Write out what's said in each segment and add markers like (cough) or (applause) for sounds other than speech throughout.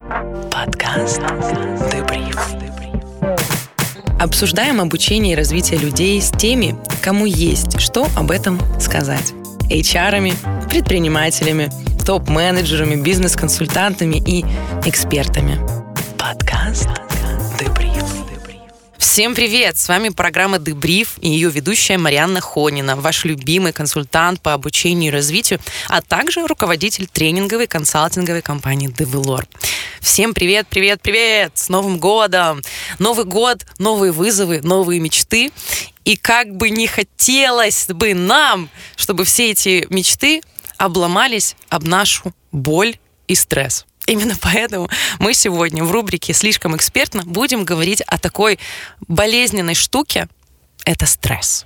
Подкаст Дебриф. Обсуждаем обучение и развитие людей с теми, кому есть что об этом сказать. HR-ами, предпринимателями, топ-менеджерами, бизнес-консультантами и экспертами. Всем привет! С вами программа «Дебриф» и ее ведущая Марианна Хонина, ваш любимый консультант по обучению и развитию, а также руководитель тренинговой консалтинговой компании «Develor». Всем привет, привет, привет! С Новым годом! Новый год, новые вызовы, новые мечты. И как бы не хотелось бы нам, чтобы все эти мечты обломались об нашу боль и стресс. Именно поэтому мы сегодня в рубрике «Слишком экспертно» будем говорить о такой болезненной штуке – это стресс.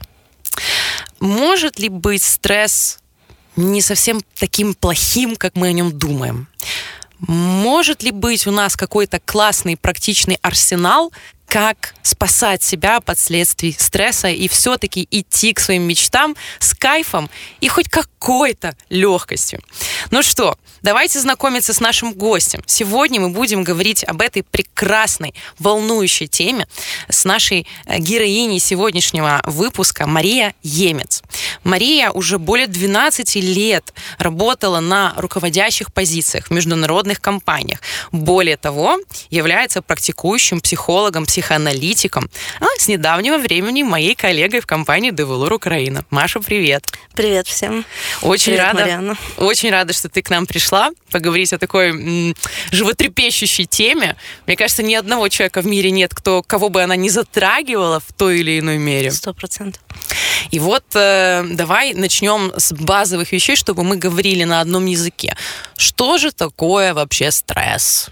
Может ли быть стресс не совсем таким плохим, как мы о нем думаем? Может ли быть у нас какой-то классный практичный арсенал, как спасать себя от последствий стресса и все-таки идти к своим мечтам с кайфом и хоть какой-то легкостью. Ну что, давайте знакомиться с нашим гостем. Сегодня мы будем говорить об этой прекрасной, волнующей теме с нашей э, героиней сегодняшнего выпуска Мария Емец. Мария уже более 12 лет работала на руководящих позициях в международных компаниях. Более того, является практикующим психологом, психоаналитиком, а с недавнего времени моей коллегой в компании Develor Украина. Маша, привет. Привет всем. Очень привет, рада. Марианна. Очень рада, что ты к нам пришла поговорить о такой м, животрепещущей теме. Мне кажется, ни одного человека в мире нет, кто, кого бы она не затрагивала в той или иной мере. Сто процентов. И вот э, давай начнем с базовых вещей, чтобы мы говорили на одном языке. Что же такое вообще стресс?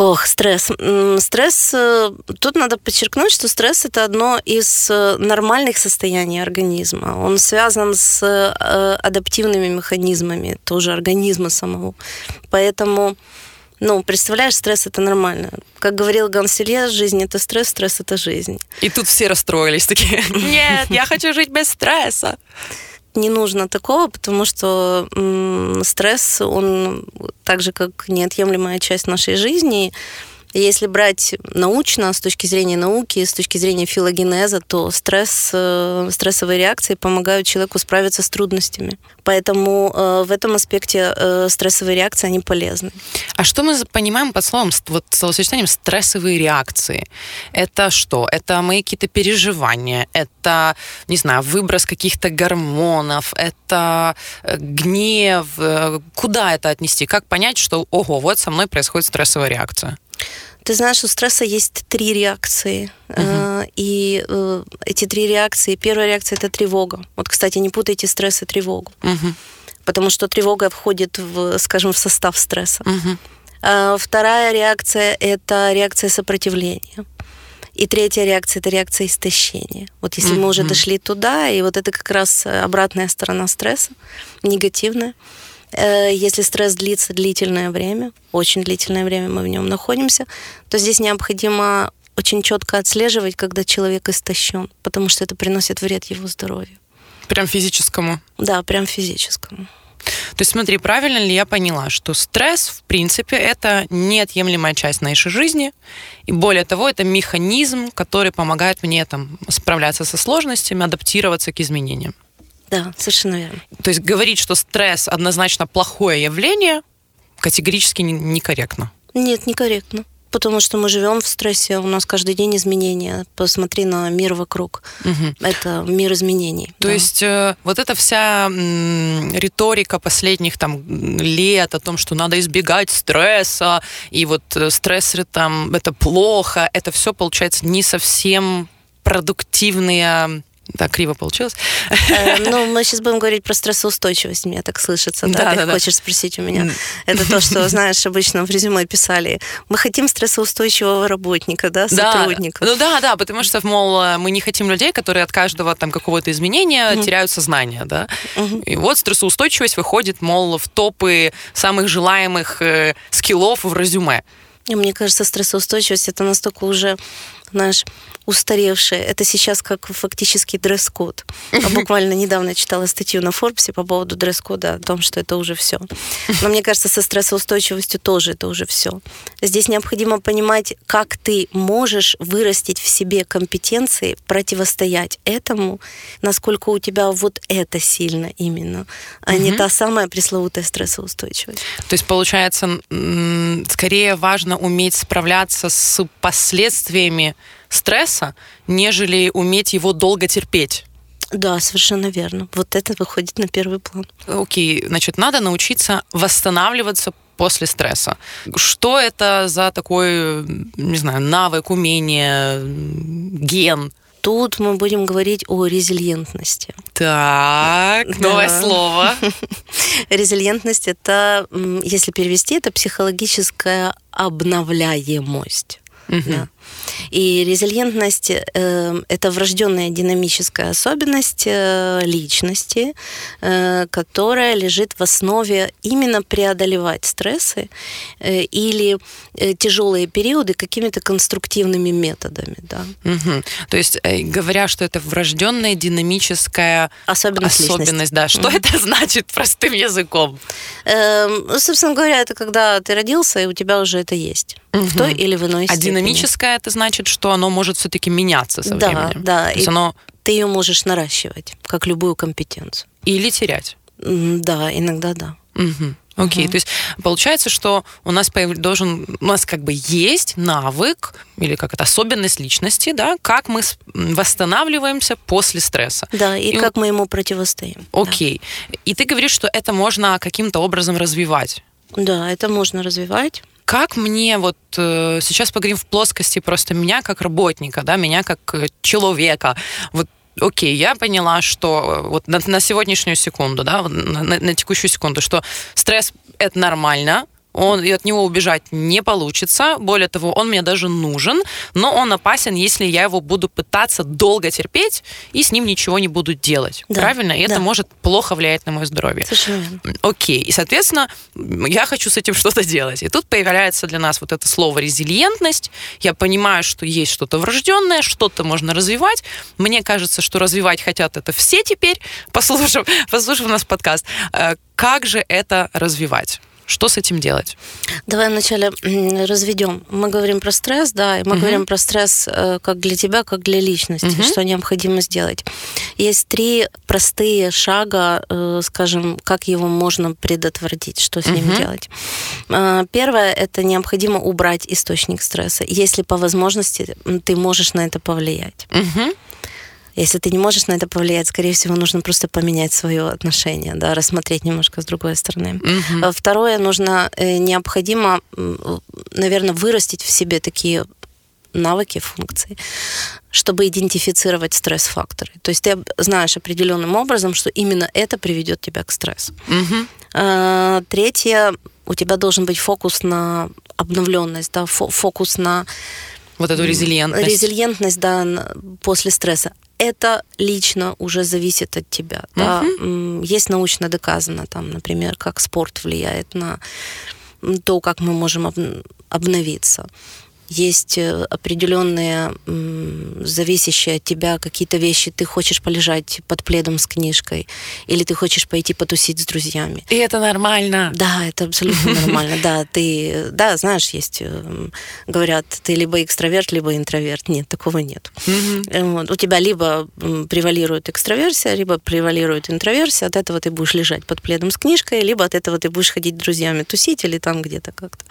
Ох, стресс. Стресс, э, тут надо подчеркнуть, что стресс это одно из э, нормальных состояний организма. Он связан с э, адаптивными механизмами тоже организма самого. Поэтому ну, представляешь, стресс это нормально. Как говорил Ганселье, жизнь это стресс, стресс это жизнь. И тут все расстроились такие, нет, я хочу жить без стресса не нужно такого, потому что стресс, он так же, как неотъемлемая часть нашей жизни, если брать научно, с точки зрения науки, с точки зрения филогенеза, то стресс, э, стрессовые реакции помогают человеку справиться с трудностями. Поэтому э, в этом аспекте э, стрессовые реакции, они полезны. А что мы понимаем под словом, вот словосочетанием стрессовые реакции? Это что? Это мои какие-то переживания, это, не знаю, выброс каких-то гормонов, это гнев. Куда это отнести? Как понять, что, ого, вот со мной происходит стрессовая реакция? Ты знаешь, у стресса есть три реакции. Угу. И э, эти три реакции, первая реакция это тревога. Вот, кстати, не путайте стресс и тревогу. Угу. Потому что тревога входит в, скажем, в состав стресса. Угу. Вторая реакция это реакция сопротивления. И третья реакция это реакция истощения. Вот если mm-hmm. мы уже дошли туда, и вот это как раз обратная сторона стресса, негативная. Если стресс длится длительное время, очень длительное время мы в нем находимся, то здесь необходимо очень четко отслеживать, когда человек истощен, потому что это приносит вред его здоровью. Прям физическому? Да, прям физическому. То есть смотри, правильно ли я поняла, что стресс, в принципе, это неотъемлемая часть нашей жизни, и более того, это механизм, который помогает мне там справляться со сложностями, адаптироваться к изменениям. Да, совершенно верно. То есть говорить, что стресс однозначно плохое явление, категорически некорректно. Нет, некорректно. Потому что мы живем в стрессе, у нас каждый день изменения. Посмотри на мир вокруг. Угу. Это мир изменений. То да. есть э, вот эта вся м, риторика последних там лет о том, что надо избегать стресса, и вот э, стресс там это плохо, это все получается не совсем продуктивные так криво получилось. Э, (laughs) ну, мы сейчас будем говорить про стрессоустойчивость, мне так слышится. Да, да, ты да, хочешь спросить у меня. Это то, что, (laughs) знаешь, обычно в резюме писали. Мы хотим стрессоустойчивого работника, да, сотрудника. Ну да, да, потому что, мол, мы не хотим людей, которые от каждого там какого-то изменения угу. теряют сознание, да. Угу. И вот стрессоустойчивость выходит, мол, в топы самых желаемых э, скиллов в резюме. И мне кажется, стрессоустойчивость это настолько уже наш устаревший. Это сейчас как фактически дресс-код. Буквально недавно читала статью на Форбсе по поводу дресс-кода, о том, что это уже все. Но мне кажется, со стрессоустойчивостью тоже это уже все. Здесь необходимо понимать, как ты можешь вырастить в себе компетенции, противостоять этому, насколько у тебя вот это сильно именно, а угу. не та самая пресловутая стрессоустойчивость. То есть, получается, скорее важно уметь справляться с последствиями стресса, нежели уметь его долго терпеть. Да, совершенно верно. Вот это выходит на первый план. Окей, значит, надо научиться восстанавливаться после стресса. Что это за такой, не знаю, навык, умение, ген? Тут мы будем говорить о резилиентности. Так, новое да. слово. (laughs) Резилиентность это, если перевести, это психологическая обновляемость. Угу. Да. И резилиентность э, это врожденная динамическая особенность э, личности, э, которая лежит в основе именно преодолевать стрессы э, или э, тяжелые периоды какими-то конструктивными методами. Да. Угу. То есть, э, говоря, что это врожденная динамическая особенность, особенность да, что угу. это значит простым языком? Э, собственно говоря, это когда ты родился, и у тебя уже это есть. Угу. В той или в иной а степени. А динамическая это значит, что оно может все-таки меняться со да, временем. Да, да. оно... Ты ее можешь наращивать, как любую компетенцию. Или терять. Да, иногда да. Угу. Окей, okay. uh то есть получается, что у нас появ... должен, у нас как бы есть навык или как это особенность личности, да, как мы восстанавливаемся после стресса. Да, и, и как мы ему противостоим. Окей, okay. да. и ты говоришь, что это можно каким-то образом развивать. Да, это можно развивать. Как мне вот э, сейчас поговорим в плоскости просто меня как работника, да, меня как э, человека. Вот окей, я поняла, что э, вот на, на сегодняшнюю секунду, да, на, на текущую секунду, что стресс это нормально, он, и от него убежать не получится. Более того, он мне даже нужен, но он опасен, если я его буду пытаться долго терпеть и с ним ничего не буду делать. Да, Правильно? И да. это может плохо влиять на мое здоровье. Совершенно. Окей. И, соответственно, я хочу с этим (laughs) что-то делать. И тут появляется для нас вот это слово резилиентность. Я понимаю, что есть что-то врожденное, что-то можно развивать. Мне кажется, что развивать хотят это все теперь, послушав, (laughs) послушав нас подкаст. Э, как же это развивать? Что с этим делать? Давай вначале разведем. Мы говорим про стресс, да, и мы угу. говорим про стресс э, как для тебя, как для личности, угу. что необходимо сделать. Есть три простые шага, э, скажем, как его можно предотвратить, что с угу. ним делать. Э, первое – это необходимо убрать источник стресса, если по возможности ты можешь на это повлиять. Угу. Если ты не можешь на это повлиять, скорее всего, нужно просто поменять свое отношение, да, рассмотреть немножко с другой стороны. Угу. Второе, нужно э, необходимо, наверное, вырастить в себе такие навыки, функции, чтобы идентифицировать стресс-факторы. То есть ты знаешь определенным образом, что именно это приведет тебя к стрессу. Угу. Третье, у тебя должен быть фокус на обновленность, да, фокус на вот эту резилиентность. Резилиентность, да, после стресса это лично уже зависит от тебя. Uh-huh. Да? Есть научно доказано, там, например, как спорт влияет на то, как мы можем обновиться есть э, определенные зависящие от тебя какие-то вещи. Ты хочешь полежать под пледом с книжкой, или ты хочешь пойти потусить с друзьями. И это нормально. Да, это абсолютно нормально. Да, ты, да, знаешь, есть, э, говорят, ты либо экстраверт, либо интроверт. Нет, такого нет. Э, у тебя либо превалирует экстраверсия, либо превалирует интроверсия. От этого ты будешь лежать под пледом с книжкой, либо от этого ты будешь ходить с друзьями тусить или там где-то как-то.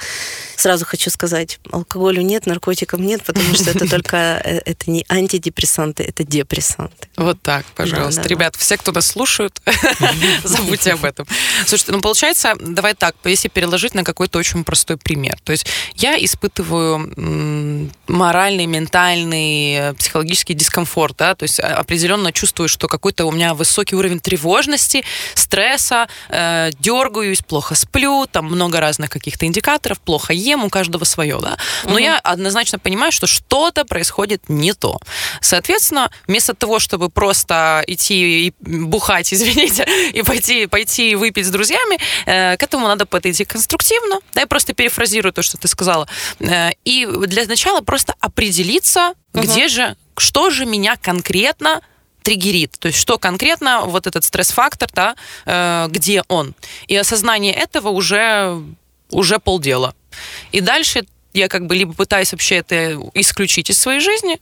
Сразу хочу сказать, алкоголю нет, наркотиков нет, потому что это (laughs) только э, это не антидепрессанты, это депрессанты. Вот так, пожалуйста. Ребят, все, кто нас слушают, (laughs) забудьте об этом. Слушайте, ну получается, давай так, если переложить на какой-то очень простой пример. То есть я испытываю моральный, ментальный, психологический дискомфорт, да, то есть определенно чувствую, что какой-то у меня высокий уровень тревожности, стресса, э, дергаюсь, плохо сплю, там много разных каких-то индикаторов, плохо ем, у каждого свое, да. Но я однозначно понимаю, что что-то происходит не то. Соответственно, вместо того, чтобы просто идти и бухать, (laughs) извините, и пойти, пойти выпить с друзьями, э, к этому надо подойти конструктивно. Да, я просто перефразирую то, что ты сказала. Э, и для начала просто определиться, угу. где же, что же меня конкретно триггерит, то есть что конкретно вот этот стресс-фактор, да, э, где он. И осознание этого уже, уже полдела. И дальше я как бы либо пытаюсь вообще это исключить из своей жизни,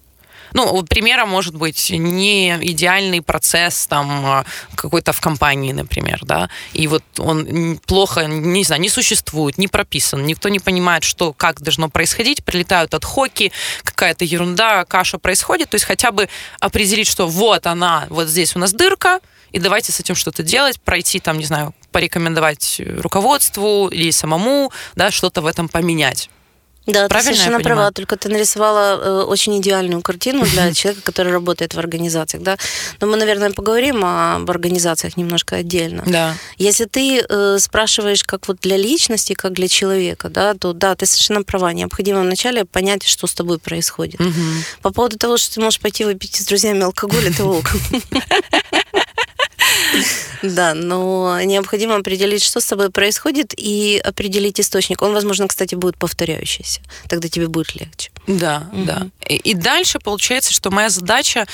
ну, примером может быть не идеальный процесс там а, какой-то в компании, например, да, и вот он плохо, не знаю, не существует, не прописан, никто не понимает, что, как должно происходить, прилетают от хоки, какая-то ерунда, каша происходит, то есть хотя бы определить, что вот она, вот здесь у нас дырка, и давайте с этим что-то делать, пройти там, не знаю, порекомендовать руководству или самому, да, что-то в этом поменять. Да, Правильно ты совершенно права, только ты нарисовала э, очень идеальную картину для человека, который работает в организациях, да. Но мы, наверное, поговорим об организациях немножко отдельно. Да. Если ты э, спрашиваешь, как вот для личности, как для человека, да, то да, ты совершенно права. Необходимо вначале понять, что с тобой происходит. Угу. По поводу того, что ты можешь пойти выпить с друзьями алкоголь, это ок. (laughs) Да, но необходимо определить, что с тобой происходит, и определить источник. Он, возможно, кстати, будет повторяющийся. Тогда тебе будет легче. Да, угу. да. И дальше получается, что моя задача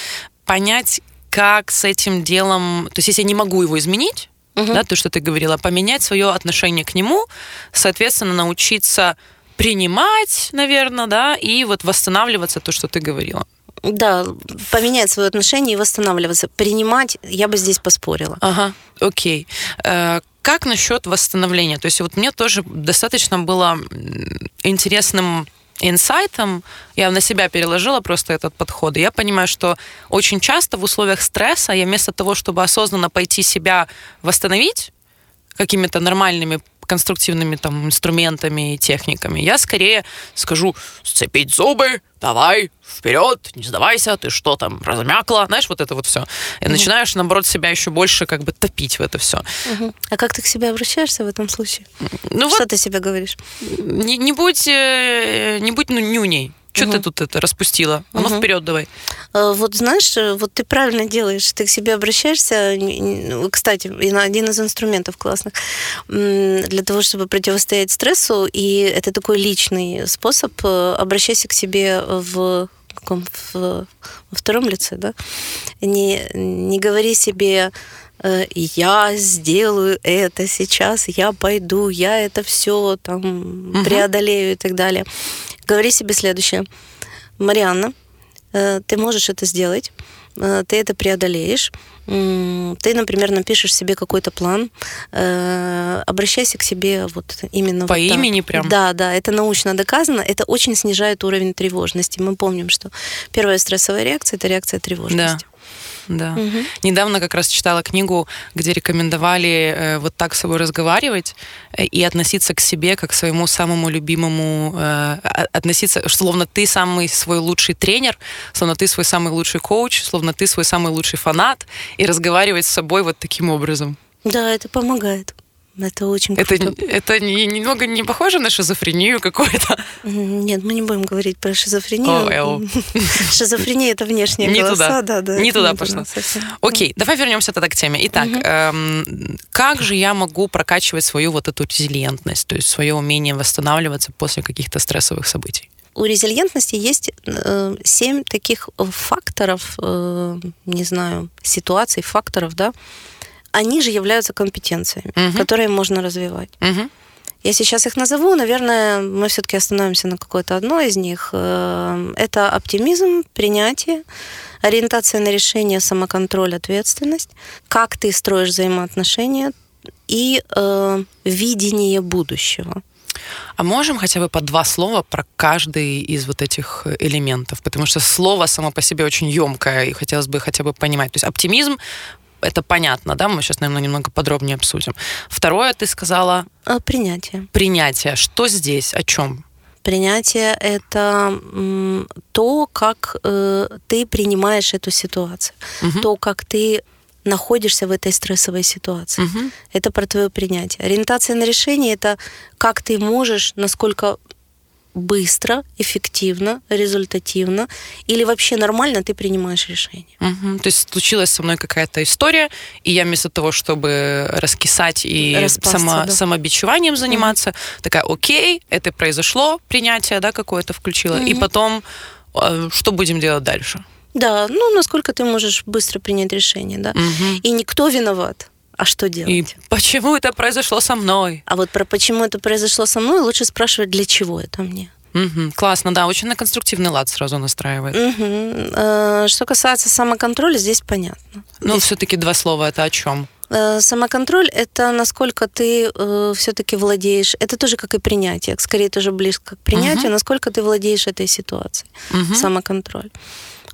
понять, как с этим делом... То есть, если я не могу его изменить, угу. да, то, что ты говорила, поменять свое отношение к нему, соответственно, научиться принимать, наверное, да, и вот восстанавливаться, то, что ты говорила. Да, поменять свое отношение и восстанавливаться. Принимать, я бы здесь поспорила. Ага, окей. Э, как насчет восстановления? То есть вот мне тоже достаточно было интересным инсайтом, я на себя переложила просто этот подход, и я понимаю, что очень часто в условиях стресса я вместо того, чтобы осознанно пойти себя восстановить какими-то нормальными конструктивными там инструментами и техниками. Я скорее скажу, сцепить зубы, давай, вперед, не сдавайся, ты что там, размякла, знаешь, вот это вот все. И mm начинаешь, наоборот, себя еще больше как бы топить в это все. mm А как ты к себе обращаешься в этом случае? Ну, что вот, ты себе говоришь? Не, не будь, э, не будь ну, нюней. Что угу. ты тут это распустила? А ну угу. вперед давай. Э, вот знаешь, э, вот ты правильно делаешь, ты к себе обращаешься. Кстати, один из инструментов классных для того, чтобы противостоять стрессу, и это такой личный способ. Э, обращайся к себе в каком в, во втором лице, да? Не, не говори себе я сделаю это сейчас, я пойду, я это все там угу. преодолею и так далее. Говори себе следующее. Марианна, э, ты можешь это сделать, э, ты это преодолеешь, ты, например, напишешь себе какой-то план, э, обращайся к себе вот именно по вот имени так. прям. Да, да, это научно доказано, это очень снижает уровень тревожности. Мы помним, что первая стрессовая реакция это реакция тревожности. Да да. Угу. Недавно как раз читала книгу, где рекомендовали э, вот так с собой разговаривать э, и относиться к себе как к своему самому любимому, э, относиться, словно ты самый свой лучший тренер, словно ты свой самый лучший коуч, словно ты свой самый лучший фанат, и разговаривать с собой вот таким образом. Да, это помогает. Это очень это, круто. Это не, немного не похоже на шизофрению какую-то? Нет, мы не будем говорить про шизофрению. (laughs) Шизофрения это внешняя не голоса, туда. да, да. Не туда пошла. Окей, давай вернемся тогда к теме. Итак, угу. эм, как же я могу прокачивать свою вот эту резилиентность, то есть свое умение восстанавливаться после каких-то стрессовых событий? у резилиентности есть э, семь таких факторов, э, не знаю, ситуаций, факторов, да, они же являются компетенциями, угу. которые можно развивать. Угу. Я сейчас их назову, наверное, мы все-таки остановимся на какой-то одной из них. Э, это оптимизм, принятие, ориентация на решение, самоконтроль, ответственность, как ты строишь взаимоотношения и э, видение будущего. А можем хотя бы по два слова про каждый из вот этих элементов? Потому что слово само по себе очень емкое, и хотелось бы хотя бы понимать. То есть оптимизм это понятно, да, мы сейчас, наверное, немного подробнее обсудим. Второе, ты сказала... А, принятие. Принятие. Что здесь? О чем? Принятие — это то, как э, ты принимаешь эту ситуацию, угу. то, как ты находишься в этой стрессовой ситуации. Угу. Это про твое принятие. Ориентация на решение — это как ты можешь, насколько быстро, эффективно, результативно или вообще нормально ты принимаешь решение. Угу. То есть случилась со мной какая-то история, и я вместо того, чтобы раскисать и Распасться, само, да. самобичеванием заниматься, угу. такая, окей, это произошло, принятие, да, какое-то включила, угу. и потом а, что будем делать дальше? Да, ну насколько ты можешь быстро принять решение, да. Угу. И никто виноват. А что делать? И почему это произошло со мной? А вот про почему это произошло со мной лучше спрашивать, для чего это мне. Угу, классно, да, очень на конструктивный лад сразу настраивает. Угу. Что касается самоконтроля, здесь понятно. Ну, здесь... все-таки два слова это о чем? Э, самоконтроль – это насколько ты э, все-таки владеешь, это тоже как и принятие, скорее тоже близко к принятию, угу. насколько ты владеешь этой ситуацией. Угу. Самоконтроль.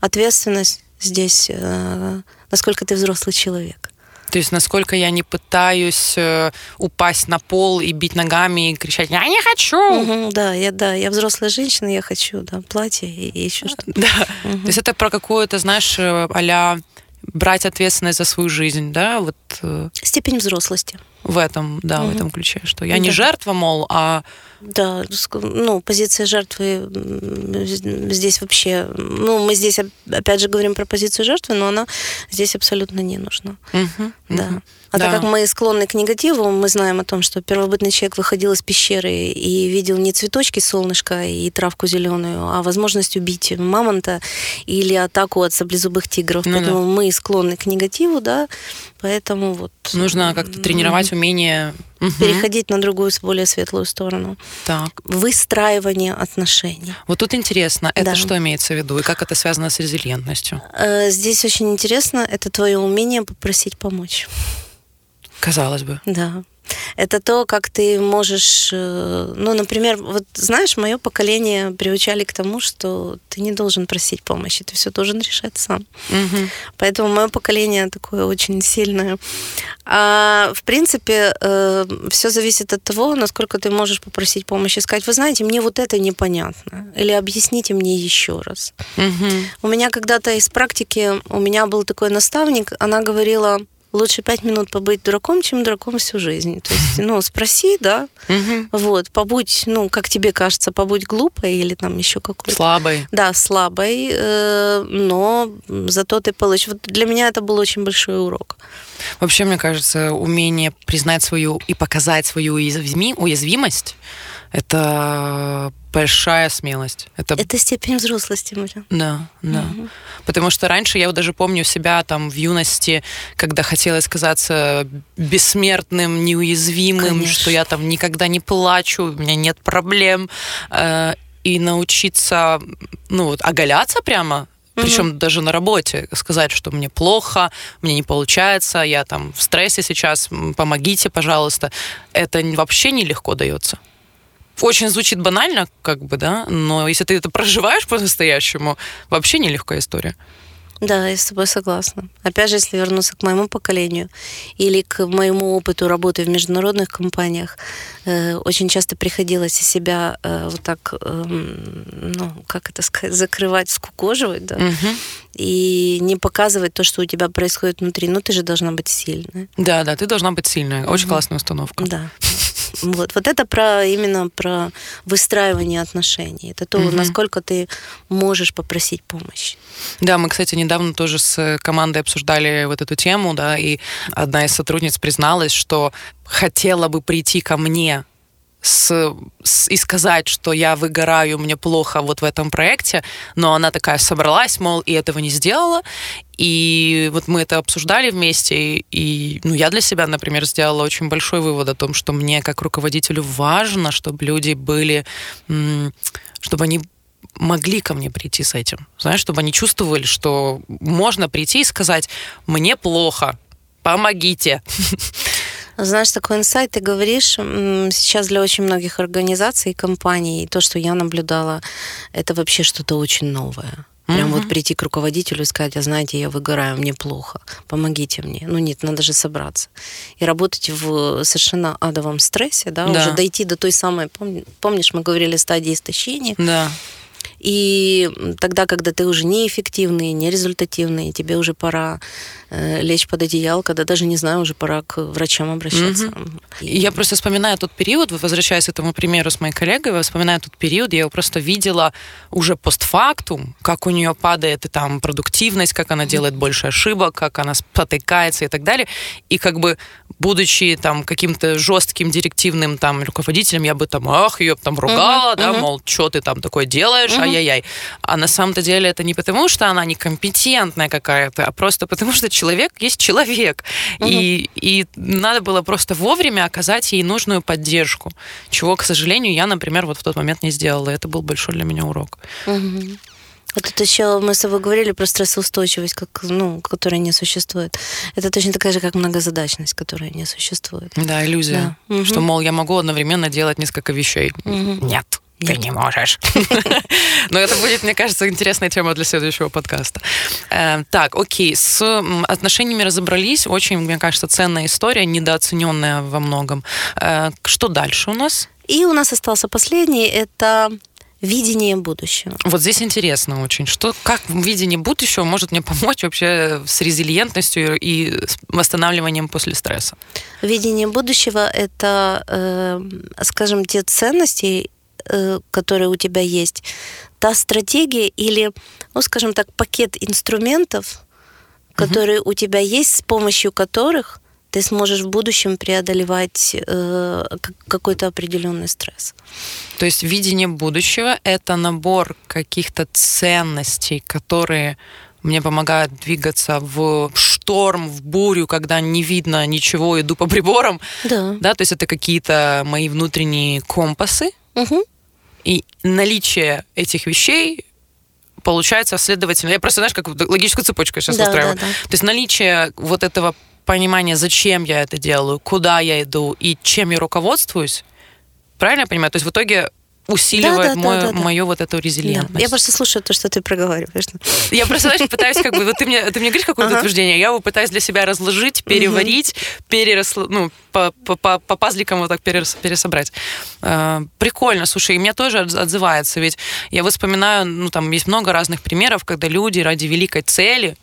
Ответственность здесь, э, насколько ты взрослый человек. То есть насколько я не пытаюсь э, упасть на пол и бить ногами и кричать «Я не хочу!» угу, Да, я, да, я взрослая женщина, я хочу да, платье и, и еще что-то. Да, угу. то есть это про какую-то, знаешь, а брать ответственность за свою жизнь, да? Вот, э, Степень взрослости. В этом, да, угу. в этом ключе, что я да. не жертва, мол, а да, ну, позиция жертвы здесь вообще... Ну, мы здесь, опять же, говорим про позицию жертвы, но она здесь абсолютно не нужна. Угу, да. Угу. А да. так как мы склонны к негативу, мы знаем о том, что первобытный человек выходил из пещеры и видел не цветочки солнышка и травку зеленую, а возможность убить мамонта или атаку от саблезубых тигров. Ну, Поэтому да. мы склонны к негативу, да, поэтому вот... Нужно как-то тренировать умение переходить на другую, более светлую сторону. Так. Выстраивание отношений. Вот тут интересно, это да. что имеется в виду и как это связано с резилиентностью? Э, здесь очень интересно, это твое умение попросить помочь. Казалось бы. Да. Это то, как ты можешь, э, ну, например, вот знаешь, мое поколение приучали к тому, что ты не должен просить помощи, ты все должен решать сам. Угу. Поэтому мое поколение такое очень сильное. А в принципе, э, все зависит от того, насколько ты можешь попросить помощи, сказать, вы знаете, мне вот это непонятно, или объясните мне еще раз. Угу. У меня когда-то из практики, у меня был такой наставник, она говорила, лучше пять минут побыть дураком, чем дураком всю жизнь. То есть, ну, спроси, да, вот, побудь, ну, как тебе кажется, побудь глупой или там еще какой-то. Слабой. Да, слабой, э, но зато ты получишь. Вот для меня это был очень большой урок. Вообще, мне кажется, умение признать свою и показать свою уязвимость это большая смелость. Это, это степень взрослости, Мария. Да, да. Угу. Потому что раньше я вот даже помню себя там в юности, когда хотелось казаться бессмертным, неуязвимым, Конечно. что я там никогда не плачу, у меня нет проблем. Э, и научиться, ну вот, оголяться прямо, причем угу. даже на работе, сказать, что мне плохо, мне не получается, я там в стрессе сейчас, помогите, пожалуйста, это вообще нелегко дается очень звучит банально, как бы, да, но если ты это проживаешь по-настоящему, вообще нелегкая история. Да, я с тобой согласна. Опять же, если вернуться к моему поколению или к моему опыту работы в международных компаниях, э, очень часто приходилось себя э, вот так, э, ну, как это сказать, закрывать, скукоживать, да, угу. и не показывать то, что у тебя происходит внутри. Ну, ты же должна быть сильная. Да, да, ты должна быть сильная. Очень угу. классная установка. Да. Вот, вот это про именно про выстраивание отношений. Это то, угу. насколько ты можешь попросить помощи. Да, мы, кстати, недавно тоже с командой обсуждали вот эту тему, да, и одна из сотрудниц призналась, что хотела бы прийти ко мне с, с, и сказать, что я выгораю, мне плохо вот в этом проекте, но она такая собралась, мол, и этого не сделала. И вот мы это обсуждали вместе, и ну, я для себя, например, сделала очень большой вывод о том, что мне как руководителю важно, чтобы люди были, чтобы они могли ко мне прийти с этим. Знаешь, чтобы они чувствовали, что можно прийти и сказать, мне плохо, помогите. (laughs) Знаешь, такой инсайт ты говоришь, сейчас для очень многих организаций и компаний, то, что я наблюдала, это вообще что-то очень новое. Прям угу. вот прийти к руководителю и сказать, а знаете, я выгораю, мне плохо, помогите мне. Ну нет, надо же собраться. И работать в совершенно адовом стрессе, да, да. уже дойти до той самой, помнишь, мы говорили стадии истощения. Да. И тогда, когда ты уже неэффективный, нерезультативный, тебе уже пора э, лечь под одеял, когда даже не знаю, уже пора к врачам обращаться. Угу. И... Я просто вспоминаю тот период, возвращаясь к этому примеру с моей коллегой, я вспоминаю тот период, я его просто видела уже постфактум, как у нее падает и там продуктивность, как она делает больше ошибок, как она спотыкается и так далее. И как бы будучи там каким-то жестким директивным там руководителем, я бы там, ах, ее там ругала, uh-huh, да, uh-huh. мол, что ты там такое делаешь, uh-huh. ай-яй-яй. А на самом-то деле это не потому, что она некомпетентная какая-то, а просто потому, что человек есть человек. Uh-huh. И, и надо было просто вовремя оказать ей нужную поддержку, чего, к сожалению, я, например, вот в тот момент не сделала. Это был большой для меня урок. Uh-huh. Вот это еще мы с тобой говорили про стрессоустойчивость, как, ну, которая не существует. Это точно такая же, как многозадачность, которая не существует. Да, иллюзия. Да. Что, мол, я могу одновременно делать несколько вещей. Угу. Нет. Ты не можешь. (laughs) Но это будет, мне кажется, интересная тема для следующего подкаста. Э, так, окей, с отношениями разобрались. Очень, мне кажется, ценная история, недооцененная во многом. Э, что дальше у нас? И у нас остался последний. Это видение будущего. Вот здесь интересно очень, что как видение будущего может мне помочь вообще с резилиентностью и восстанавливанием после стресса? Видение будущего это, э, скажем, те ценности, э, которые у тебя есть, та стратегия или, ну, скажем так, пакет инструментов, которые угу. у тебя есть, с помощью которых ты сможешь в будущем преодолевать э, какой-то определенный стресс. То есть видение будущего — это набор каких-то ценностей, которые мне помогают двигаться в шторм, в бурю, когда не видно ничего, иду по приборам. Да. Да, то есть это какие-то мои внутренние компасы. Угу. И наличие этих вещей получается, следовательно, я просто, знаешь, как логическую цепочку сейчас да, устраиваю. Да, да. То есть наличие вот этого понимание, зачем я это делаю, куда я иду и чем я руководствуюсь, правильно я понимаю? То есть в итоге усиливает да, да, мою, да, да, мою вот эту резилиентность. Да. Я просто слушаю то, что ты проговариваешь. Я просто, знаешь, пытаюсь как бы, вот ты мне, ты мне говоришь какое-то ага. утверждение, я его пытаюсь для себя разложить, переварить, угу. перерас, ну, по, по, по, по пазликам вот так перес, пересобрать. Э, прикольно, слушай, и мне тоже отзывается, ведь я вот вспоминаю, ну, там есть много разных примеров, когда люди ради великой цели,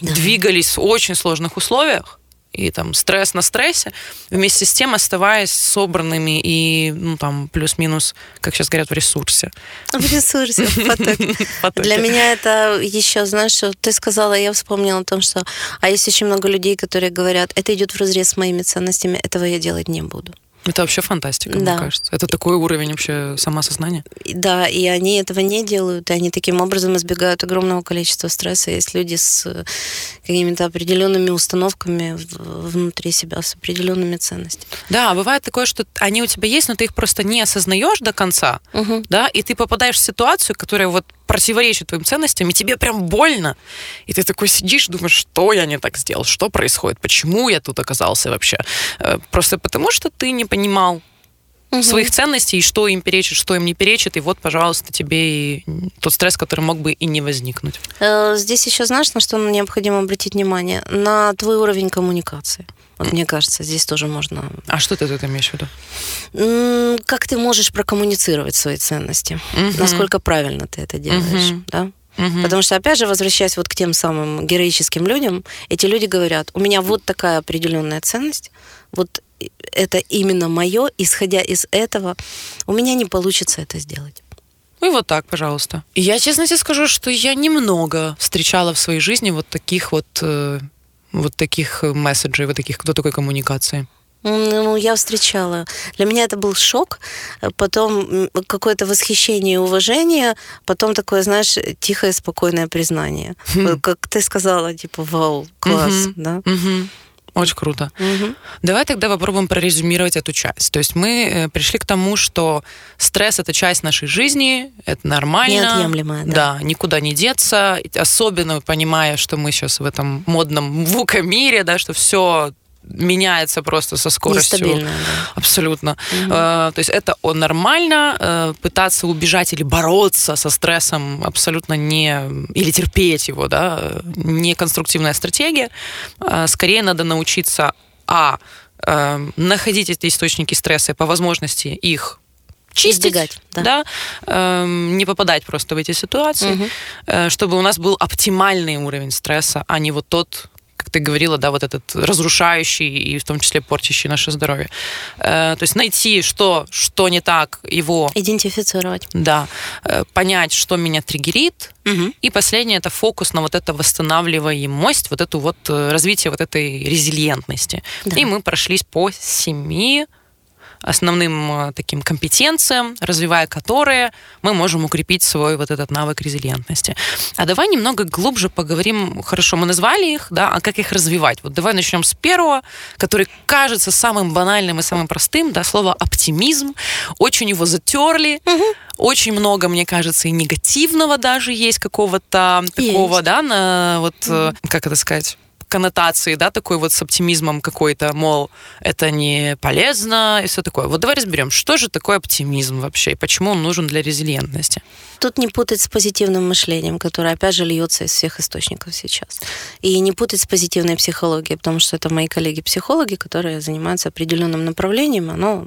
да. двигались в очень сложных условиях, и там стресс на стрессе, вместе с тем оставаясь собранными и, ну, там, плюс-минус, как сейчас говорят, в ресурсе. В ресурсе, в (laughs) потоке. Для меня это еще, знаешь, что ты сказала, я вспомнила о том, что, а есть очень много людей, которые говорят, это идет в разрез с моими ценностями, этого я делать не буду. Это вообще фантастика, да. мне кажется. Это такой уровень вообще самосознания. Да, и они этого не делают, и они таким образом избегают огромного количества стресса. Есть люди с э, какими-то определенными установками внутри себя, с определенными ценностями. Да, бывает такое, что они у тебя есть, но ты их просто не осознаешь до конца, угу. да, и ты попадаешь в ситуацию, которая вот противоречит твоим ценностям, и тебе прям больно. И ты такой сидишь, думаешь, что я не так сделал, что происходит, почему я тут оказался вообще. Э, просто потому, что ты не понимал угу. своих ценностей, что им перечит, что им не перечит, и вот, пожалуйста, тебе и тот стресс, который мог бы и не возникнуть. Э, здесь еще знаешь, на что необходимо обратить внимание? На твой уровень коммуникации. Вот мне кажется, здесь тоже можно... А что ты тут имеешь в виду? Как ты можешь прокоммуницировать свои ценности? Угу. Насколько правильно ты это делаешь, угу. да? Угу. Потому что, опять же, возвращаясь вот к тем самым героическим людям, эти люди говорят, у меня вот такая определенная ценность, вот это именно мое, исходя из этого, у меня не получится это сделать. Ну и вот так, пожалуйста. Я честно тебе скажу, что я немного встречала в своей жизни вот таких вот э, вот таких э, месседжей, вот таких, кто такой коммуникации? Ну, я встречала. Для меня это был шок, э, потом какое-то восхищение и уважение, потом такое, знаешь, тихое, спокойное признание. Хм. Как ты сказала, типа, вау, класс, угу. да? Угу. Очень круто. Угу. Давай тогда попробуем прорезюмировать эту часть. То есть мы э, пришли к тому, что стресс это часть нашей жизни, это нормально. Неотъемлемая, да. Да, никуда не деться. Особенно понимая, что мы сейчас в этом модном вука мире, да, что все меняется просто со скоростью. Да. Абсолютно. Угу. Э, то есть это нормально. Э, пытаться убежать или бороться со стрессом абсолютно не... Или терпеть его, да, не конструктивная стратегия. Э, скорее надо научиться, а, э, находить эти источники стресса и по возможности их чистить, Избегать, да, да не попадать просто в эти ситуации, угу. э, чтобы у нас был оптимальный уровень стресса, а не вот тот как ты говорила, да, вот этот разрушающий и в том числе портящий наше здоровье. Э, то есть найти, что, что не так, его... Идентифицировать. Да. Э, понять, что меня триггерит. Угу. И последнее, это фокус на вот это восстанавливаемость, вот эту вот э, развитие вот этой резилиентности. Да. И мы прошлись по семи основным э, таким компетенциям, развивая которые мы можем укрепить свой вот этот навык резилиентности. А давай немного глубже поговорим, хорошо, мы назвали их, да, а как их развивать? Вот давай начнем с первого, который кажется самым банальным и самым простым, да, слово оптимизм. Очень его затерли, угу. очень много, мне кажется, и негативного даже есть какого-то такого, да, на вот, угу. как это сказать, коннотации, да, такой вот с оптимизмом какой-то, мол, это не полезно и все такое. Вот давай разберем, что же такое оптимизм вообще и почему он нужен для резилиентности. Тут не путать с позитивным мышлением, которое, опять же, льется из всех источников сейчас. И не путать с позитивной психологией, потому что это мои коллеги-психологи, которые занимаются определенным направлением. Оно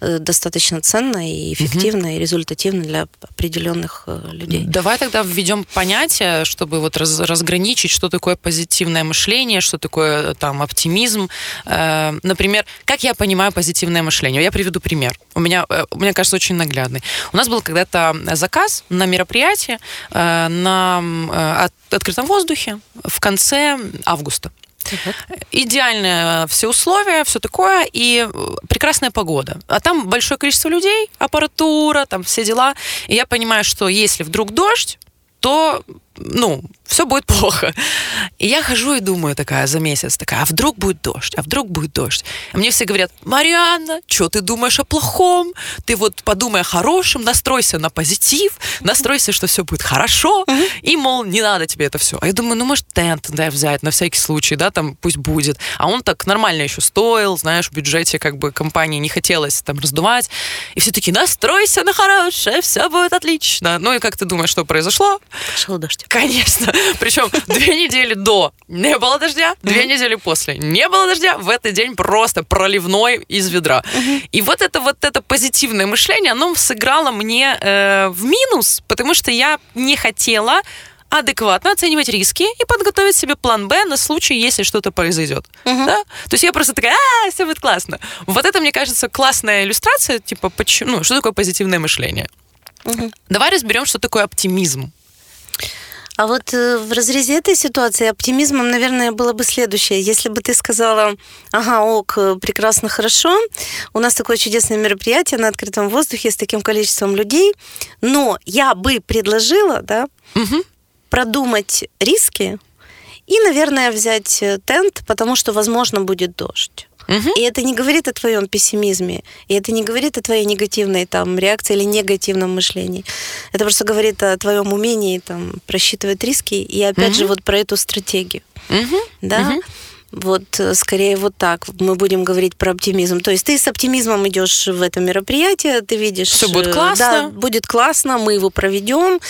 э, достаточно ценно и эффективно, угу. и результативно для определенных э, людей. Давай тогда введем понятие, чтобы вот раз, разграничить, что такое позитивное мышление, что такое там оптимизм. Э, например, как я понимаю позитивное мышление? Я приведу пример. У меня, мне кажется, очень наглядный. У нас был когда-то заказ на мероприятие э, на э, открытом воздухе в конце августа. Uh-huh. Идеальные все условия, все такое, и прекрасная погода. А там большое количество людей, аппаратура, там все дела. И я понимаю, что если вдруг дождь, то ну, все будет плохо. И я хожу и думаю такая за месяц, такая, а вдруг будет дождь, а вдруг будет дождь. А мне все говорят, Марианна, что ты думаешь о плохом? Ты вот подумай о хорошем, настройся на позитив, настройся, что все будет хорошо, и, мол, не надо тебе это все. А я думаю, ну, может, тент, да, взять на всякий случай, да, там пусть будет. А он так нормально еще стоил, знаешь, в бюджете как бы компании не хотелось там раздувать. И все таки настройся на хорошее, все будет отлично. Ну и как ты думаешь, что произошло? Пошел дождь. Конечно. Причем две недели до не было дождя, две недели после не было дождя, в этот день просто проливной из ведра. И вот это вот это позитивное мышление, оно сыграло мне э, в минус, потому что я не хотела адекватно оценивать риски и подготовить себе план Б на случай, если что-то произойдет. Uh-huh. Да? То есть я просто такая, а, все будет классно. Вот это, мне кажется, классная иллюстрация, типа, почему, ну, что такое позитивное мышление. Uh-huh. Давай разберем, что такое оптимизм. А вот э, в разрезе этой ситуации оптимизмом, наверное, было бы следующее. Если бы ты сказала, ага, ок, прекрасно, хорошо, у нас такое чудесное мероприятие на открытом воздухе с таким количеством людей, но я бы предложила, да, угу. продумать риски и, наверное, взять э, тент, потому что, возможно, будет дождь. Угу. И это не говорит о твоем пессимизме, и это не говорит о твоей негативной там, реакции или негативном мышлении. Это просто говорит о твоем умении там, просчитывать риски и, опять угу. же, вот про эту стратегию. Угу. Да? Угу. Вот э, скорее вот так мы будем говорить про оптимизм. То есть ты с оптимизмом идешь в это мероприятие, ты видишь... Все будет э, классно. Да, будет классно, мы его проведем,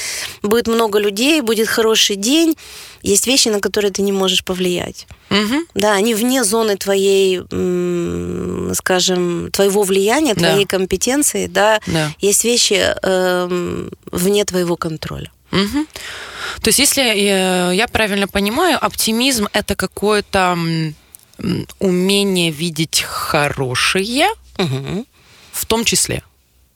будет много людей, будет хороший день. Есть вещи, на которые ты не можешь повлиять. Угу. Да, они вне зоны твоей, скажем, твоего влияния, твоей да. компетенции. Да. да. Есть вещи э, вне твоего контроля. Угу. То есть, если я правильно понимаю, оптимизм это какое-то умение видеть хорошее, угу. в том числе.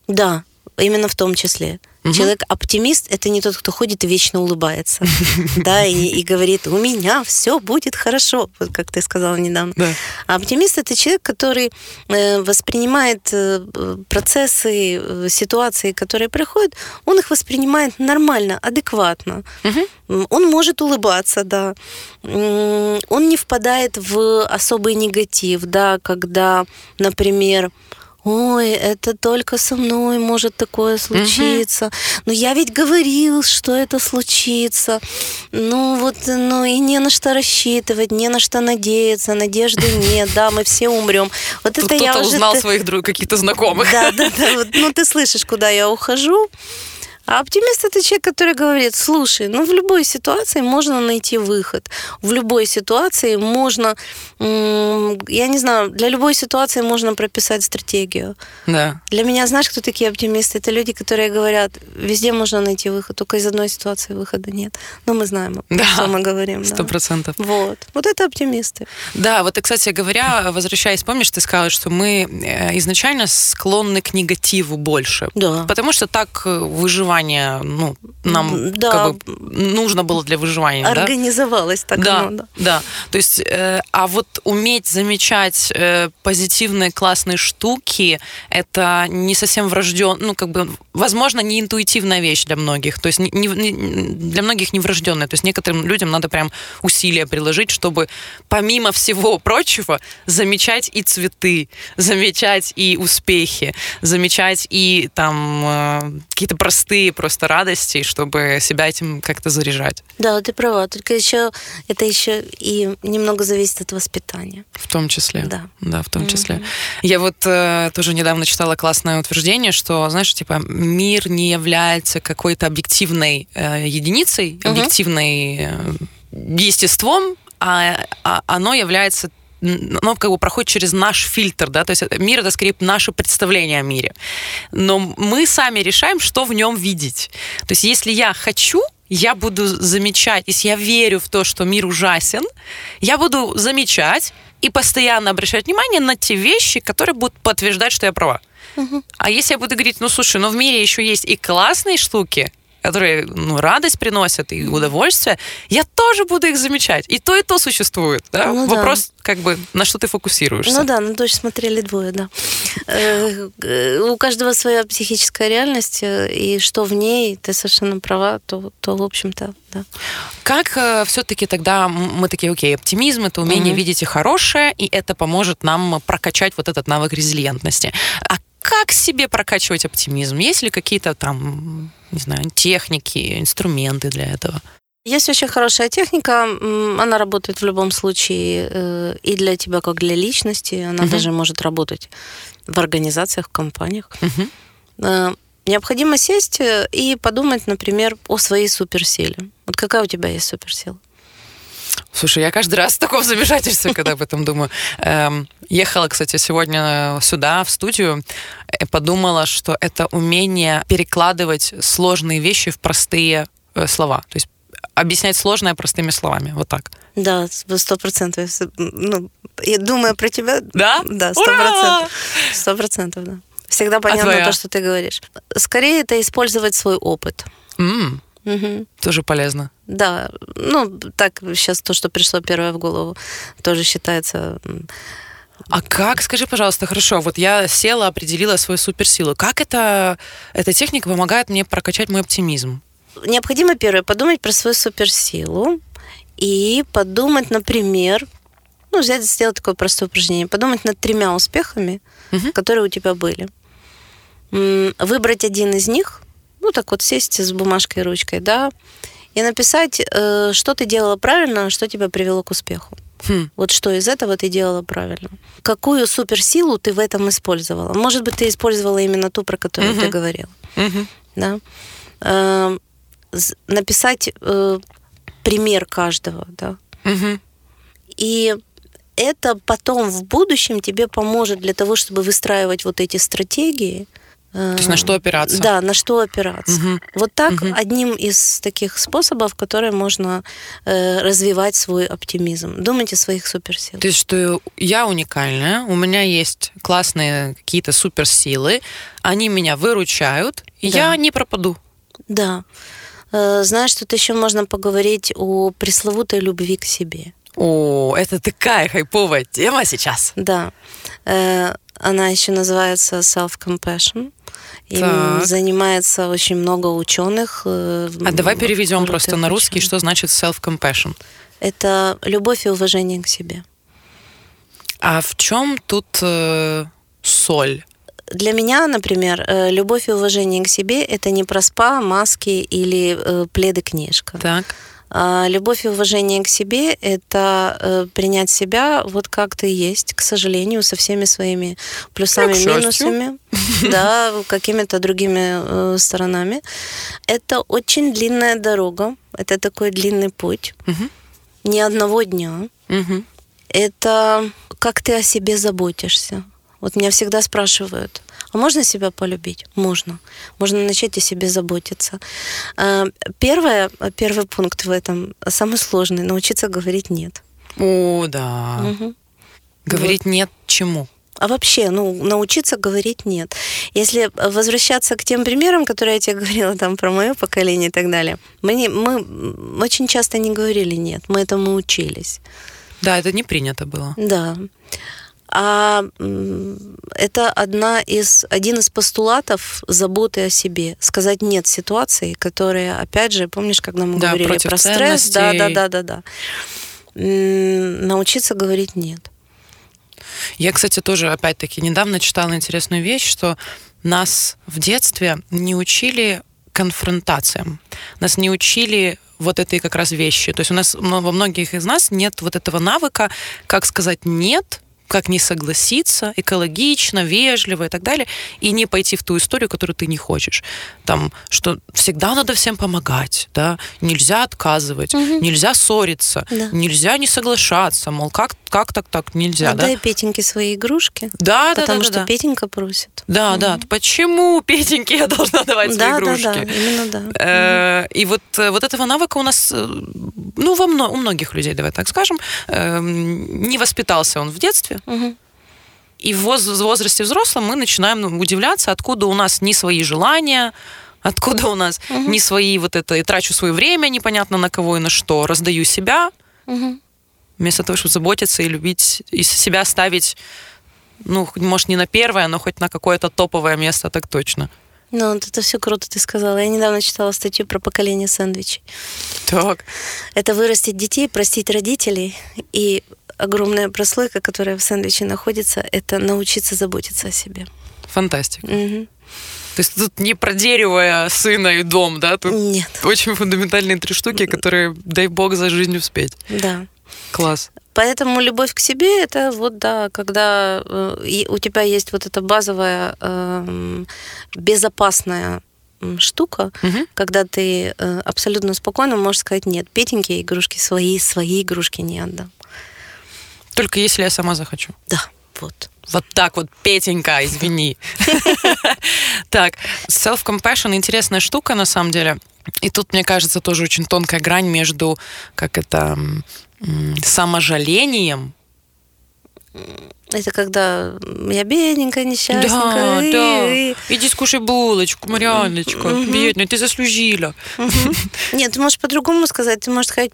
Да, именно в том числе. Угу. Человек-оптимист – это не тот, кто ходит и вечно улыбается, (laughs) да, и, и говорит, у меня все будет хорошо, вот как ты сказала недавно. Да. А оптимист – это человек, который э, воспринимает э, процессы, э, ситуации, которые проходят, он их воспринимает нормально, адекватно. Угу. Он может улыбаться, да. Он не впадает в особый негатив, да, когда, например, ой, это только со мной может такое случиться. Угу. Но я ведь говорил, что это случится. Ну вот, ну и не на что рассчитывать, не на что надеяться, надежды нет, да, мы все умрем. Вот Тут это я уже... узнал своих друг, каких-то знакомых. Да, да, да. Вот, ну ты слышишь, куда я ухожу. А оптимист это человек, который говорит, слушай, ну в любой ситуации можно найти выход. В любой ситуации можно, я не знаю, для любой ситуации можно прописать стратегию. Да. Для меня, знаешь, кто такие оптимисты? Это люди, которые говорят, везде можно найти выход, только из одной ситуации выхода нет. Но мы знаем, да. что мы говорим. Сто процентов. Да. Вот. Вот это оптимисты. Да, вот, кстати говоря, возвращаясь, помнишь, ты сказала, что мы э, изначально склонны к негативу больше. Да. Потому что так э, выживание, ну, нам да. как бы нужно было для выживания. Организовалось да? так да, оно, да. Да, то есть, э, а вот уметь замечать э, позитивные классные штуки, это не совсем врожден, ну, как бы, возможно, не интуитивная вещь для многих, то есть не, не, для многих не врожденная, то есть некоторым людям надо прям усилия приложить, чтобы помимо всего прочего замечать и цветы, замечать и успехи, замечать и там э, какие-то простые просто радости, чтобы себя этим как-то заряжать. Да, ты права. Только еще это еще и немного зависит от воспитания. В том числе. Да. Да, в том числе. Mm-hmm. Я вот э, тоже недавно читала классное утверждение, что, знаешь, типа мир не является какой-то объективной э, единицей, mm-hmm. объективной э, естеством, а, а оно является оно как бы проходит через наш фильтр, да, то есть мир это скорее наше представление о мире. Но мы сами решаем, что в нем видеть. То есть если я хочу, я буду замечать, если я верю в то, что мир ужасен, я буду замечать и постоянно обращать внимание на те вещи, которые будут подтверждать, что я права. Угу. А если я буду говорить, ну слушай, но в мире еще есть и классные штуки, которые ну, радость приносят и удовольствие, я тоже буду их замечать. И то, и то существует. Да? Ну, Вопрос, да. как бы, на что ты фокусируешься. Ну да, на дочь смотрели двое, да. Э, э, у каждого своя психическая реальность, э, и что в ней, ты совершенно права, то, то в общем-то, да. Как все-таки тогда мы такие, окей, оптимизм это умение угу. видеть и хорошее, и это поможет нам прокачать вот этот навык резилиентности. А как себе прокачивать оптимизм? Есть ли какие-то там, не знаю, техники, инструменты для этого? Есть очень хорошая техника, она работает в любом случае э, и для тебя, как для личности, она uh-huh. даже может работать в организациях, в компаниях. Uh-huh. Необходимо сесть э, и подумать, например, о своей суперсиле. Вот какая у тебя есть суперсила? Слушай, я каждый раз в таком замешательстве, когда об этом думаю. Эм, ехала, кстати, сегодня сюда, в студию, и подумала, что это умение перекладывать сложные вещи в простые э, слова. То есть объяснять сложное простыми словами. Вот так. Да, сто процентов. Ну, я думаю про тебя. Да? Да, сто процентов. Сто процентов, да. Всегда понятно а то, что ты говоришь. Скорее это использовать свой опыт. Mm. Угу. Тоже полезно. Да, ну так сейчас то, что пришло первое в голову, тоже считается. А как, скажи, пожалуйста, хорошо, вот я села, определила свою суперсилу. Как это, эта техника помогает мне прокачать мой оптимизм? Необходимо первое подумать про свою суперсилу и подумать, например, ну, взять, сделать такое простое упражнение, подумать над тремя успехами, угу. которые у тебя были. Выбрать один из них ну, так вот сесть с бумажкой и ручкой, да, и написать, э, что ты делала правильно, что тебя привело к успеху. Хм. Вот что из этого ты делала правильно. Какую суперсилу ты в этом использовала? Может быть, ты использовала именно ту, про которую угу. ты говорила. Угу. Да? Э, написать э, пример каждого, да. Угу. И это потом в будущем тебе поможет для того, чтобы выстраивать вот эти стратегии, то есть на что опираться? Да, на что опираться. Угу. Вот так угу. одним из таких способов, которые можно э, развивать свой оптимизм. Думать о своих суперсилах. То есть, что я уникальная, у меня есть классные какие-то суперсилы, они меня выручают, и да. я не пропаду. Да. Э, знаешь, тут еще можно поговорить о пресловутой любви к себе. О, это такая хайповая тема сейчас. Да. Э, она еще называется self-compassion. Им занимается очень много ученых. Э, а давай переведем просто на русский, что значит self-compassion. Это любовь и уважение к себе. А в чем тут э, соль? Для меня, например, э, любовь и уважение к себе это не про спа, маски или э, пледы книжка. Так. А, любовь и уважение к себе – это э, принять себя вот как ты есть, к сожалению, со всеми своими плюсами, и минусами, (laughs) да, какими-то другими э, сторонами. Это очень длинная дорога, это такой длинный путь, не одного дня. Это как ты о себе заботишься. Вот меня всегда спрашивают, а можно себя полюбить? Можно. Можно начать о себе заботиться. А, первое, первый пункт в этом, самый сложный, научиться говорить «нет». О, да. Угу. Говорить вот. «нет» чему? А вообще, ну, научиться говорить нет. Если возвращаться к тем примерам, которые я тебе (laughs) говорила там про мое поколение и так далее, мы, не, мы очень часто не говорили нет, мы этому учились. Да, это не принято было. Да. А это одна из, один из постулатов заботы о себе. Сказать нет ситуации, которые, опять же, помнишь, когда мы да, говорили про стресс? Да, да, да, да, да. Научиться говорить нет. Я, кстати, тоже, опять-таки, недавно читала интересную вещь, что нас в детстве не учили конфронтациям. Нас не учили вот этой как раз вещи. То есть у нас во многих из нас нет вот этого навыка, как сказать «нет», как не согласиться экологично, вежливо и так далее, и не пойти в ту историю, которую ты не хочешь. Там, что всегда надо всем помогать, да, нельзя отказывать, угу. нельзя ссориться, да. нельзя не соглашаться, мол, как, как так так нельзя, Отдай да? Петеньке свои игрушки, да, да, потому да, что да. Петенька просит. Да, угу. да, почему Петеньке я должна давать да, свои игрушки? Да, да, именно да. Э, и вот, э, вот этого навыка у нас, э, ну, во мно, у многих людей, давай так скажем, э, не воспитался он в детстве, Угу. И в возрасте взрослом мы начинаем ну, удивляться, откуда у нас не свои желания, откуда у нас угу. не свои вот это, и трачу свое время непонятно на кого и на что, раздаю себя, угу. Вместо того, чтобы заботиться и любить, и себя ставить, ну, может, не на первое, но хоть на какое-то топовое место, так точно. Ну, вот это все круто ты сказала. Я недавно читала статью про поколение сэндвичей. Так. Это вырастить детей, простить родителей и огромная прослойка, которая в сэндвиче находится, это научиться заботиться о себе. Фантастика. Угу. То есть тут не про дерево, а сына и дом, да? Тут Нет. Очень фундаментальные три штуки, которые, дай бог, за жизнь успеть. Да. Класс. Поэтому любовь к себе это вот да, когда э, у тебя есть вот эта базовая э, безопасная штука, угу. когда ты э, абсолютно спокойно можешь сказать нет, Петеньке игрушки свои, свои игрушки не отдам. Только если я сама захочу. Да, вот. Вот так вот, Петенька, извини. (laughs) Так, self-compassion интересная штука на самом деле. И тут, мне кажется, тоже очень тонкая грань между, как это, саможалением. Это когда я бедненькая, несчастненькая. Да, и, да. И... Иди скушай булочку, Марианочка, угу. бедная, ты заслужила. Угу. Нет, ты можешь по-другому сказать. Ты можешь сказать,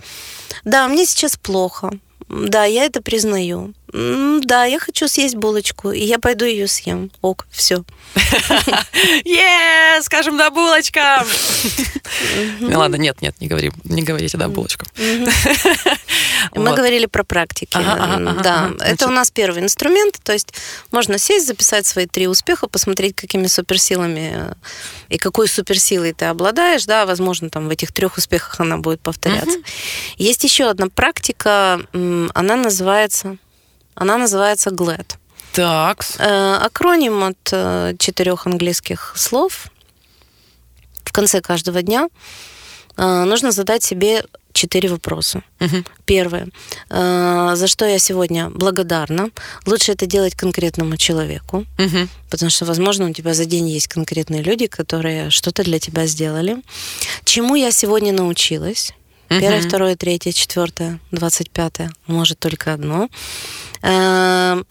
да, мне сейчас плохо. Да, я это признаю. Да, я хочу съесть булочку, и я пойду ее съем. Ок, все. (laughs) Е, скажем, да, булочка. Ну ладно, нет, нет, не говори, не говорите, да, булочка. Мы говорили про практики. Да, это у нас первый инструмент, то есть можно сесть, записать свои три успеха, посмотреть, какими суперсилами э, и какой суперсилой ты обладаешь, да, возможно, там в этих трех успехах она будет повторяться. Есть еще одна практика, она называется она называется GLAD. Так. Э, акроним от э, четырех английских слов. В конце каждого дня нужно задать себе четыре вопроса. Угу. Первое. За что я сегодня благодарна? Лучше это делать конкретному человеку, угу. потому что, возможно, у тебя за день есть конкретные люди, которые что-то для тебя сделали. Чему я сегодня научилась? Первое, второе, третье, четвертое, двадцать пятое. Может, только одно. Эм,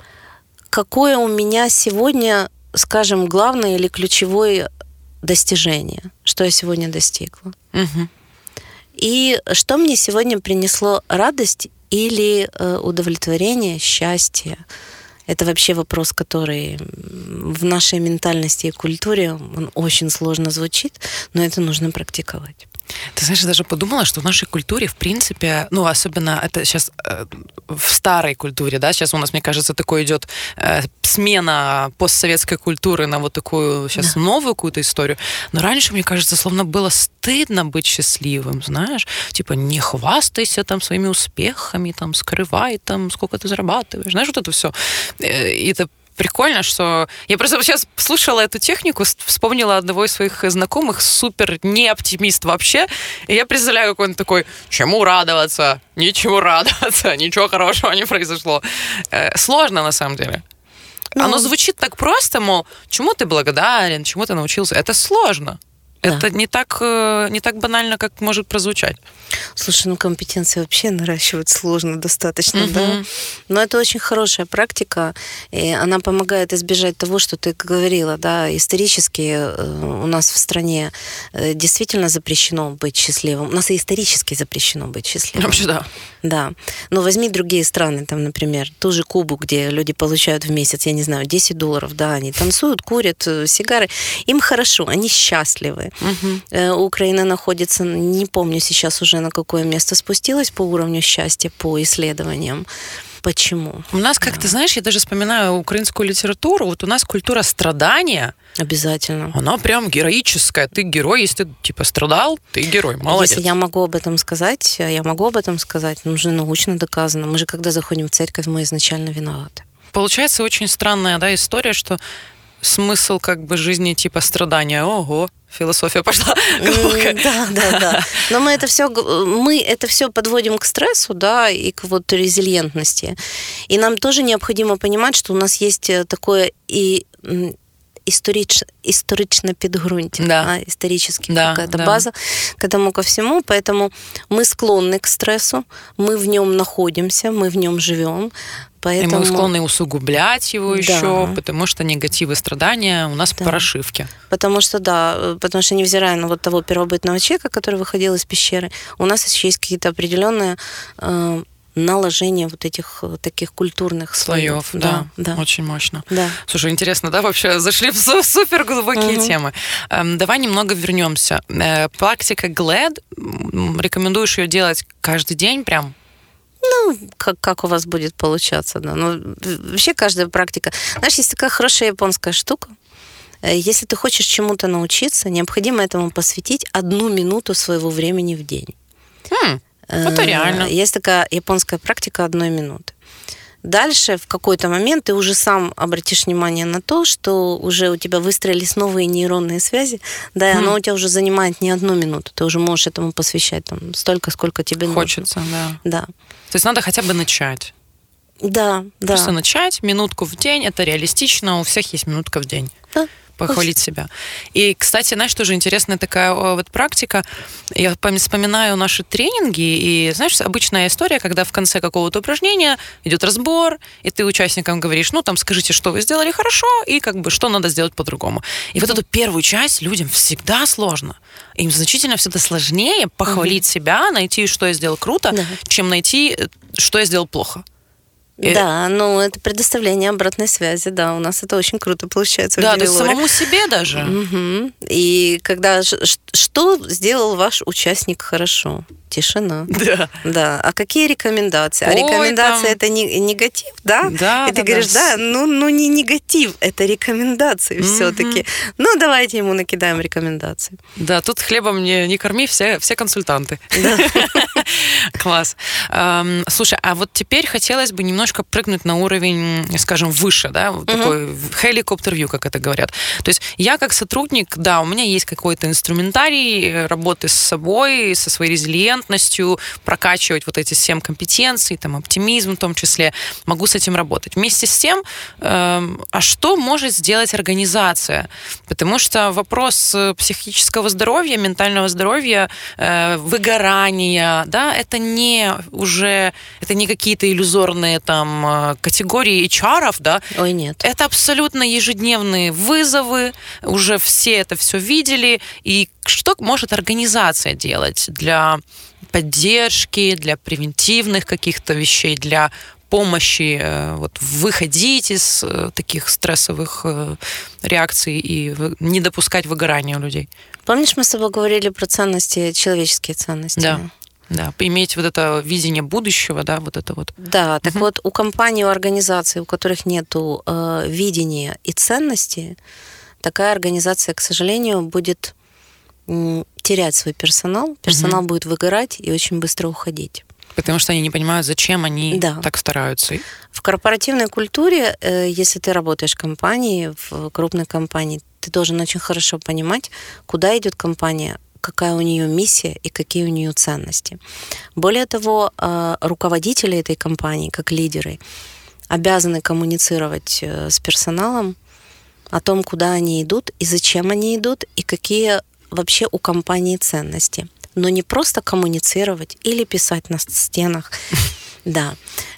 какое у меня сегодня, скажем, главное или ключевое достижение, что я сегодня достигла. Угу. И что мне сегодня принесло радость или э, удовлетворение, счастье. Это вообще вопрос, который в нашей ментальности и культуре он очень сложно звучит, но это нужно практиковать. Ты знаешь, я даже подумала, что в нашей культуре, в принципе, ну, особенно это сейчас э, в старой культуре, да, сейчас у нас, мне кажется, такой идет э, смена постсоветской культуры на вот такую сейчас да. новую какую-то историю. Но раньше, мне кажется, словно было стыдно быть счастливым, знаешь, типа не хвастайся там своими успехами, там скрывай там, сколько ты зарабатываешь, знаешь, вот это все. Э, и это прикольно, что... Я просто сейчас слушала эту технику, вспомнила одного из своих знакомых, супер не оптимист вообще, и я представляю, как он такой, чему радоваться? Ничего радоваться, (laughs) ничего хорошего не произошло. Э, сложно, на самом деле. Ну, Оно звучит так просто, мол, чему ты благодарен, чему ты научился. Это сложно. Да. Это не так, э, не так банально, как может прозвучать. Слушай, ну компетенции вообще наращивать сложно достаточно, угу. да. Но это очень хорошая практика, и она помогает избежать того, что ты говорила, да, исторически э, у нас в стране э, действительно запрещено быть счастливым. У нас и исторически запрещено быть счастливым. Вообще, да. Да. Но возьми другие страны, там, например, ту же Кубу, где люди получают в месяц, я не знаю, 10 долларов, да, они танцуют, курят сигары, им хорошо, они счастливы. Угу. Украина находится, не помню сейчас уже на какое место спустилась по уровню счастья, по исследованиям. Почему? У нас, как да. ты знаешь, я даже вспоминаю украинскую литературу, вот у нас культура страдания. Обязательно. Она прям героическая. Ты герой, если ты типа страдал, ты герой. Молодец. Если я могу об этом сказать, я могу об этом сказать, но уже научно доказано. Мы же, когда заходим в церковь, мы изначально виноваты. Получается очень странная да, история, что смысл как бы жизни типа страдания. Ого, философия пошла. (laughs) Да, да, да. Но мы это все, мы это все подводим к стрессу, да, и к вот резилиентности. И нам тоже необходимо понимать, что у нас есть э, такое и историч, исторично підґрунтя, да. а, исторически да, какая-то да. база к этому ко всему, поэтому мы склонны к стрессу, мы в нем находимся, мы в нем живем, Поэтому... И мы склонны усугублять его да. еще, потому что негативы страдания у нас да. по расшивке. Потому что, да, потому что невзирая на вот того первобытного человека, который выходил из пещеры, у нас еще есть какие-то определенные э, наложение вот этих э, таких культурных слоев. слоев да, да, да, очень мощно. Да. Слушай, интересно, да, вообще зашли в супер глубокие угу. темы. Эм, давай немного вернемся. Э, практика GLAD, рекомендуешь ее делать каждый день прям? Ну, как, как у вас будет получаться, да. Ну, вообще каждая практика. Знаешь, есть такая хорошая японская штука. Э, если ты хочешь чему-то научиться, необходимо этому посвятить одну минуту своего времени в день. Хм. Это реально. Есть такая японская практика одной минуты. Дальше в какой-то момент ты уже сам обратишь внимание на то, что уже у тебя выстроились новые нейронные связи, да, и хм. оно у тебя уже занимает не одну минуту, ты уже можешь этому посвящать там столько, сколько тебе Хочется, нужно. да. Да. То есть надо хотя бы начать. Да, да. Просто начать минутку в день, это реалистично, у всех есть минутка в день. Да похвалить себя. И, кстати, знаешь, тоже интересная такая вот практика. Я вспоминаю наши тренинги, и, знаешь, обычная история, когда в конце какого-то упражнения идет разбор, и ты участникам говоришь, ну, там, скажите, что вы сделали хорошо, и как бы, что надо сделать по-другому. И вот эту первую часть людям всегда сложно. Им значительно всегда сложнее похвалить угу. себя, найти, что я сделал круто, да. чем найти, э, что я сделал плохо. И... Да, ну это предоставление обратной связи, да, у нас это очень круто получается. Да, то есть самому себе даже. Угу. И когда что сделал ваш участник хорошо? Тишина. Да. Да. А какие рекомендации? А Ой, а рекомендации там... это не, негатив, да? Да. И ты да, говоришь, да, ну, ну не негатив, это рекомендации mm все-таки. Ну, давайте ему накидаем рекомендации. Да, тут хлебом не, не корми, все, все консультанты. Да. (laughs) Класс. Слушай, а вот теперь хотелось бы немножко прыгнуть на уровень, скажем, выше, да, вот такой helicopter как это говорят. То есть я как сотрудник, да, у меня есть какой-то инструментарий работы с собой, со своей резилиентностью, прокачивать вот эти семь компетенций, там, оптимизм в том числе, могу с этим работать. Вместе с тем, э, а что может сделать организация? Потому что вопрос э, психического здоровья, ментального здоровья, э, выгорания, да, это не уже, это не какие-то иллюзорные там э, категории HR, да? Ой, нет. Это абсолютно ежедневные вызовы, уже все это все видели, и что может организация делать для поддержки, для превентивных каких-то вещей, для помощи э, вот, выходить из э, таких стрессовых реакций и не допускать выгорания у людей. Помнишь, мы с тобой говорили про ценности, человеческие ценности? Да. Да, иметь вот это видение будущего, да, вот это вот. Да, так угу. вот у компаний, у организаций, у которых нет э, видения и ценности, такая организация, к сожалению, будет терять свой персонал, персонал угу. будет выгорать и очень быстро уходить. Потому что они не понимают, зачем они да. так стараются. В корпоративной культуре, э, если ты работаешь в компании, в крупной компании, ты должен очень хорошо понимать, куда идет компания, какая у нее миссия и какие у нее ценности. Более того, э, руководители этой компании, как лидеры, обязаны коммуницировать э, с персоналом о том, куда они идут и зачем они идут, и какие вообще у компании ценности. Но не просто коммуницировать или писать на стенах, (laughs) да.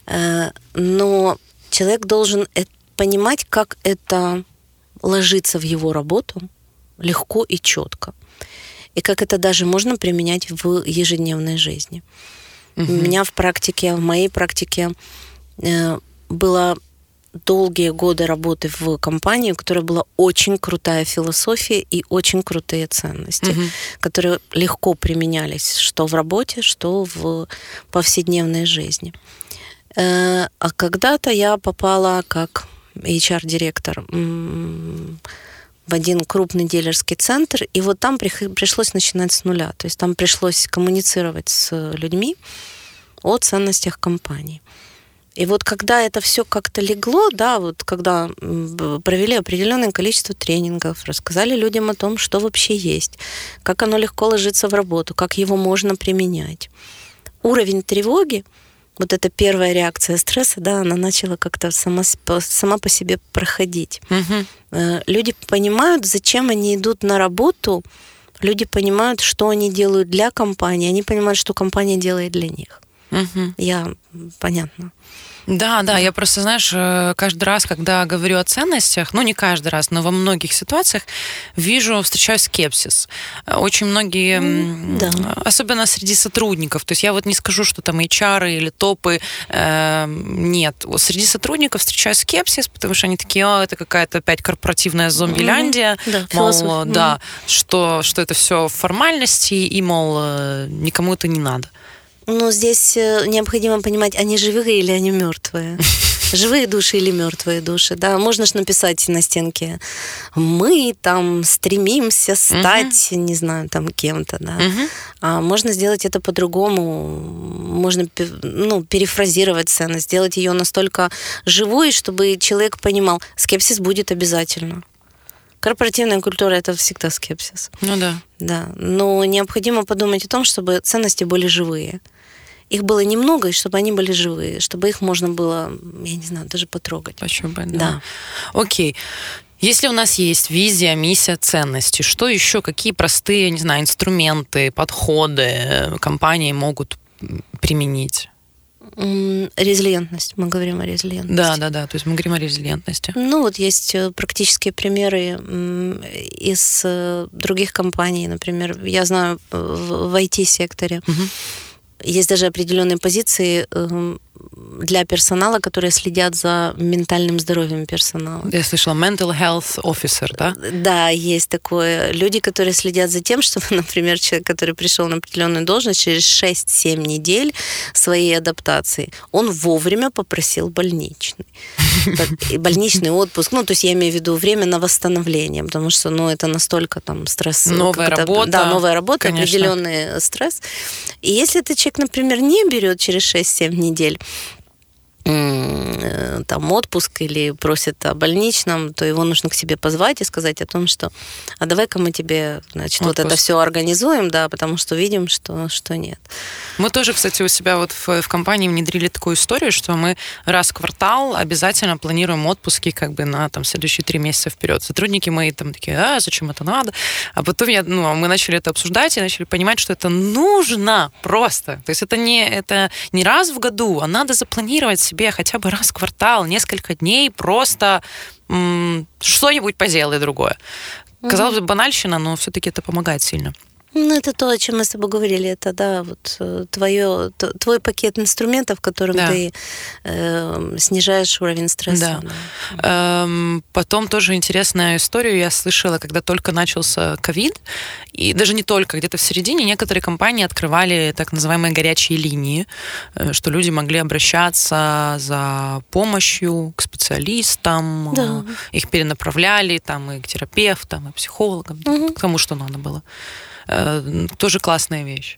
Э, но человек должен понимать, как это ложится в его работу легко и четко. И как это даже можно применять в ежедневной жизни. Угу. У меня в практике, в моей практике э, было долгие годы работы в компании, у которой была очень крутая философия и очень крутые ценности, угу. которые легко применялись что в работе, что в повседневной жизни. Э, а когда-то я попала как HR-директор в один крупный дилерский центр, и вот там пришлось начинать с нуля. То есть там пришлось коммуницировать с людьми о ценностях компании. И вот когда это все как-то легло, да, вот когда провели определенное количество тренингов, рассказали людям о том, что вообще есть, как оно легко ложится в работу, как его можно применять. Уровень тревоги, вот эта первая реакция стресса, да, она начала как-то сама, сама по себе проходить. Угу. Люди понимают, зачем они идут на работу, люди понимают, что они делают для компании, они понимают, что компания делает для них. Угу. Я понятно. Да, да, я просто, знаешь, э, каждый раз, когда говорю о ценностях, ну не каждый раз, но во многих ситуациях вижу, встречаю скепсис. Очень многие, да. особенно среди сотрудников, то есть я вот не скажу, что там HR или топы, э, нет. Среди сотрудников встречаю скепсис, потому что они такие, о, это какая-то опять корпоративная зомбиляндия, mm-hmm. да, мол, mm-hmm. да, что, что это все формальности, и, мол, э, никому это не надо. Ну, здесь э, необходимо понимать, они живые или они мертвые. (laughs) Живые души или мертвые души, да. Можно же написать на стенке, мы там стремимся стать, угу. не знаю, там кем-то, да. Угу. А можно сделать это по-другому. Можно, ну, перефразировать ценность, сделать ее настолько живой, чтобы человек понимал, скепсис будет обязательно. Корпоративная культура это всегда скепсис. Ну да. Да. Но необходимо подумать о том, чтобы ценности были живые их было немного, и чтобы они были живые, чтобы их можно было, я не знаю, даже потрогать. Пощупать, да. да. Окей. Если у нас есть визия, миссия, ценности, что еще, какие простые, не знаю, инструменты, подходы э, компании могут применить? Резилиентность. Мы говорим о резилиентности. Да, да, да. То есть мы говорим о резилиентности. Ну вот есть э, практические примеры из э, других компаний. Например, я знаю в IT-секторе. Угу есть даже определенные позиции эм, для персонала, которые следят за ментальным здоровьем персонала. Я слышала mental health officer, да? Да, есть такое. Люди, которые следят за тем, (laughs) чтобы, например, человек, который пришел на определенную должность через 6-7 недель своей адаптации, он вовремя попросил больничный. (laughs) Больничный отпуск. Ну, то есть я имею в виду время на восстановление, потому что, ну, это настолько там стресс. Новая работа. Да, новая работа, конечно. определенный стресс. И если этот человек, например, не берет через 6-7 недель, Э, там отпуск или просит о больничном, то его нужно к себе позвать и сказать о том, что а давай-ка мы тебе, значит, отпуск. вот это все организуем, да, потому что видим, что, что нет. Мы тоже, кстати, у себя вот в, в компании внедрили такую историю, что мы раз в квартал обязательно планируем отпуски как бы на там следующие три месяца вперед. Сотрудники мои там такие, а, зачем это надо? А потом я, ну, мы начали это обсуждать и начали понимать, что это нужно просто. То есть это не, это не раз в году, а надо запланировать себе хотя бы раз в квартал, несколько дней просто что-нибудь поделай другое. Казалось бы, банальщина, но все-таки это помогает сильно. Ну, это то, о чем мы с тобой говорили. Это, да, вот э, твое, твой пакет инструментов, которым да. ты э, снижаешь уровень стресса. Да. да. Эм, потом тоже интересная история я слышала, когда только начался ковид, и даже не только, где-то в середине некоторые компании открывали так называемые горячие линии, э, что люди могли обращаться за помощью к специалистам, да. их перенаправляли там и к терапевтам, и психологам, угу. к тому, что надо было. Э, тоже классная вещь.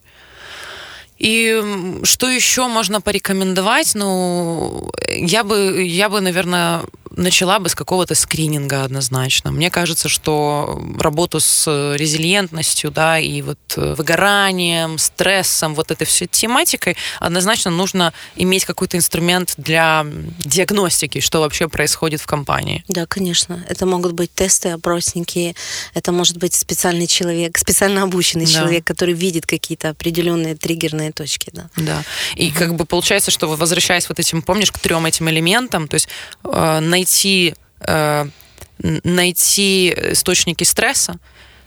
И что еще можно порекомендовать? Ну, я бы, я бы, наверное, начала бы с какого-то скрининга однозначно. Мне кажется, что работу с резилиентностью, да, и вот э, выгоранием, стрессом, вот этой всей тематикой однозначно нужно иметь какой-то инструмент для диагностики, что вообще происходит в компании. Да, конечно. Это могут быть тесты, опросники, это может быть специальный человек, специально обученный да. человек, который видит какие-то определенные триггерные точки, да. Да. И угу. как бы получается, что возвращаясь вот этим, помнишь, к трем этим элементам, то есть э, найти, э, найти источники стресса,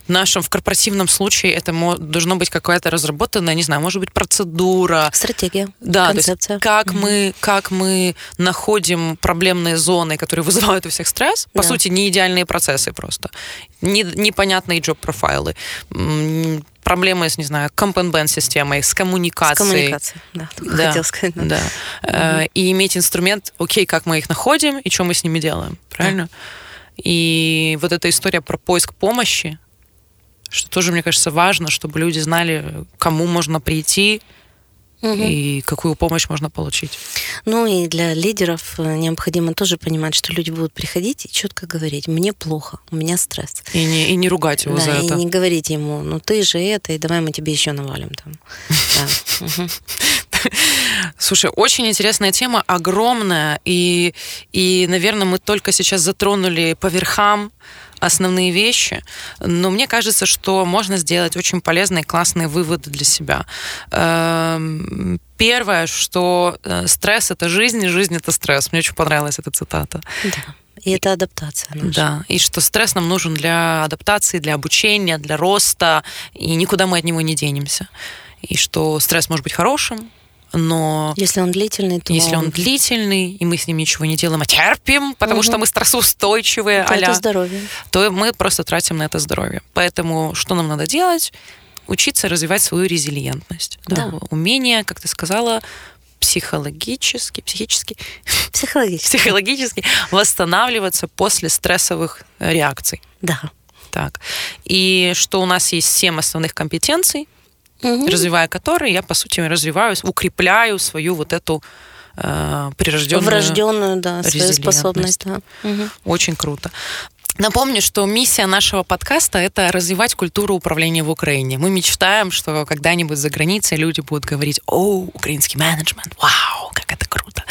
нашем, в корпоративном случае это должно быть какая-то разработанная, не знаю, может быть, процедура. Стратегия, да, концепция. То есть как, mm-hmm. мы, как мы находим проблемные зоны, которые вызывают у всех стресс. По да. сути, не идеальные процессы просто. Не, непонятные джоб-профайлы проблемы с, не знаю, компенбен системой, с коммуникацией. С коммуникацией, да, да хотел сказать. Да. да. Угу. И иметь инструмент, окей, как мы их находим и что мы с ними делаем, правильно? Да. И вот эта история про поиск помощи, что тоже, мне кажется, важно, чтобы люди знали, кому можно прийти, угу. и какую помощь можно получить. Ну и для лидеров э, необходимо тоже понимать, что люди будут приходить и четко говорить, мне плохо, у меня стресс. И не, и не ругать его да, за и это. и не говорить ему, ну ты же это, и давай мы тебе еще навалим там. (laughs) Слушай, очень интересная тема, огромная, и, и, наверное, мы только сейчас затронули по верхам основные вещи, но мне кажется, что можно сделать очень полезные, классные выводы для себя. Эм, первое, что э, стресс — это жизнь, и жизнь — это стресс. Мне очень понравилась эта цитата. Да. И это адаптация наша. Да, и что стресс нам нужен для адаптации, для обучения, для роста, и никуда мы от него не денемся. И что стресс может быть хорошим, но... Если он длительный, то... Если он длительный, и мы с ним ничего не делаем, а терпим, потому угу. что мы стрессоустойчивые, то это здоровье. то мы просто тратим на это здоровье. Поэтому что нам надо делать? Учиться развивать свою резилиентность. Да. Да, умение, как ты сказала, психологически, психически, (laughs) психологически. психологически восстанавливаться после стрессовых реакций. Да. Так. И что у нас есть семь основных компетенций, угу. развивая которые, я, по сути, развиваю, укрепляю свою вот эту э, прирожденную... Врожденную, да, свою способность. Да. Угу. Очень круто. Напомню, что миссия нашего подкаста – это развивать культуру управления в Украине. Мы мечтаем, что когда-нибудь за границей люди будут говорить «О, украинский менеджмент, вау, как это круто!»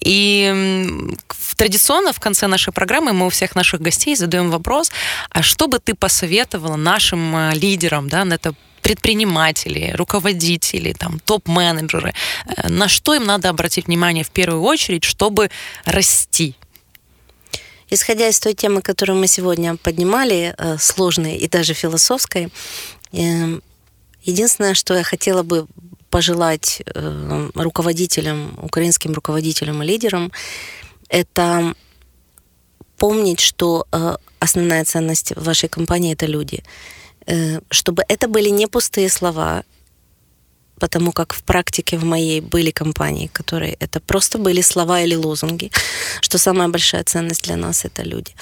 И традиционно в конце нашей программы мы у всех наших гостей задаем вопрос, а что бы ты посоветовала нашим э, лидерам, да, на это предприниматели, руководители, там, топ-менеджеры, э, на что им надо обратить внимание в первую очередь, чтобы расти? Исходя из той темы, которую мы сегодня поднимали, э, сложной и даже философской, э, единственное, что я хотела бы пожелать руководителям, украинским руководителям и лидерам, это помнить, что основная ценность вашей компании это люди. Э, чтобы это были не пустые слова, потому как в практике в моей были компании, которые это просто были слова или лозунги, что самая большая ценность для нас это люди.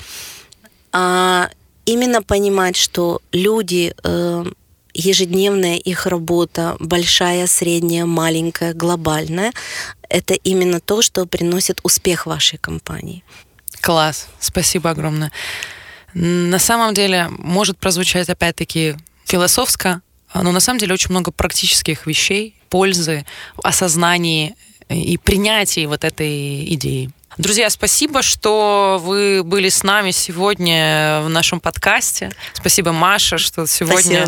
А именно понимать, что люди, э, ежедневная их работа, большая, средняя, маленькая, глобальная, это именно то, что приносит успех вашей компании. Класс, спасибо огромное. На самом деле может прозвучать опять-таки философско, но на самом деле очень много практических вещей, пользы, осознании и принятии вот этой идеи. Друзья, спасибо, что вы были с нами сегодня в нашем подкасте. Спасибо, Маша, что сегодня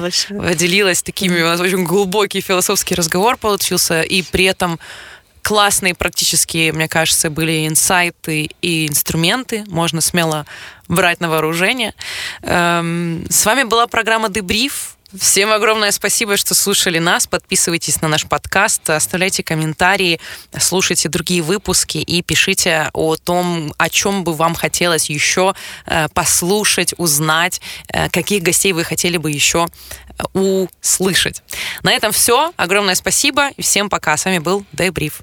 делилась такими... У нас очень глубокий философский разговор получился, и при этом классные практические, мне кажется, были инсайты и инструменты. Можно смело брать на вооружение. Эм, с вами была программа «Дебриф». Всем огромное спасибо, что слушали нас. Подписывайтесь на наш подкаст, оставляйте комментарии, слушайте другие выпуски и пишите о том, о чем бы вам хотелось еще э, послушать, узнать, э, каких гостей вы хотели бы еще услышать. На этом все. Огромное спасибо и всем пока. С вами был Дебриф.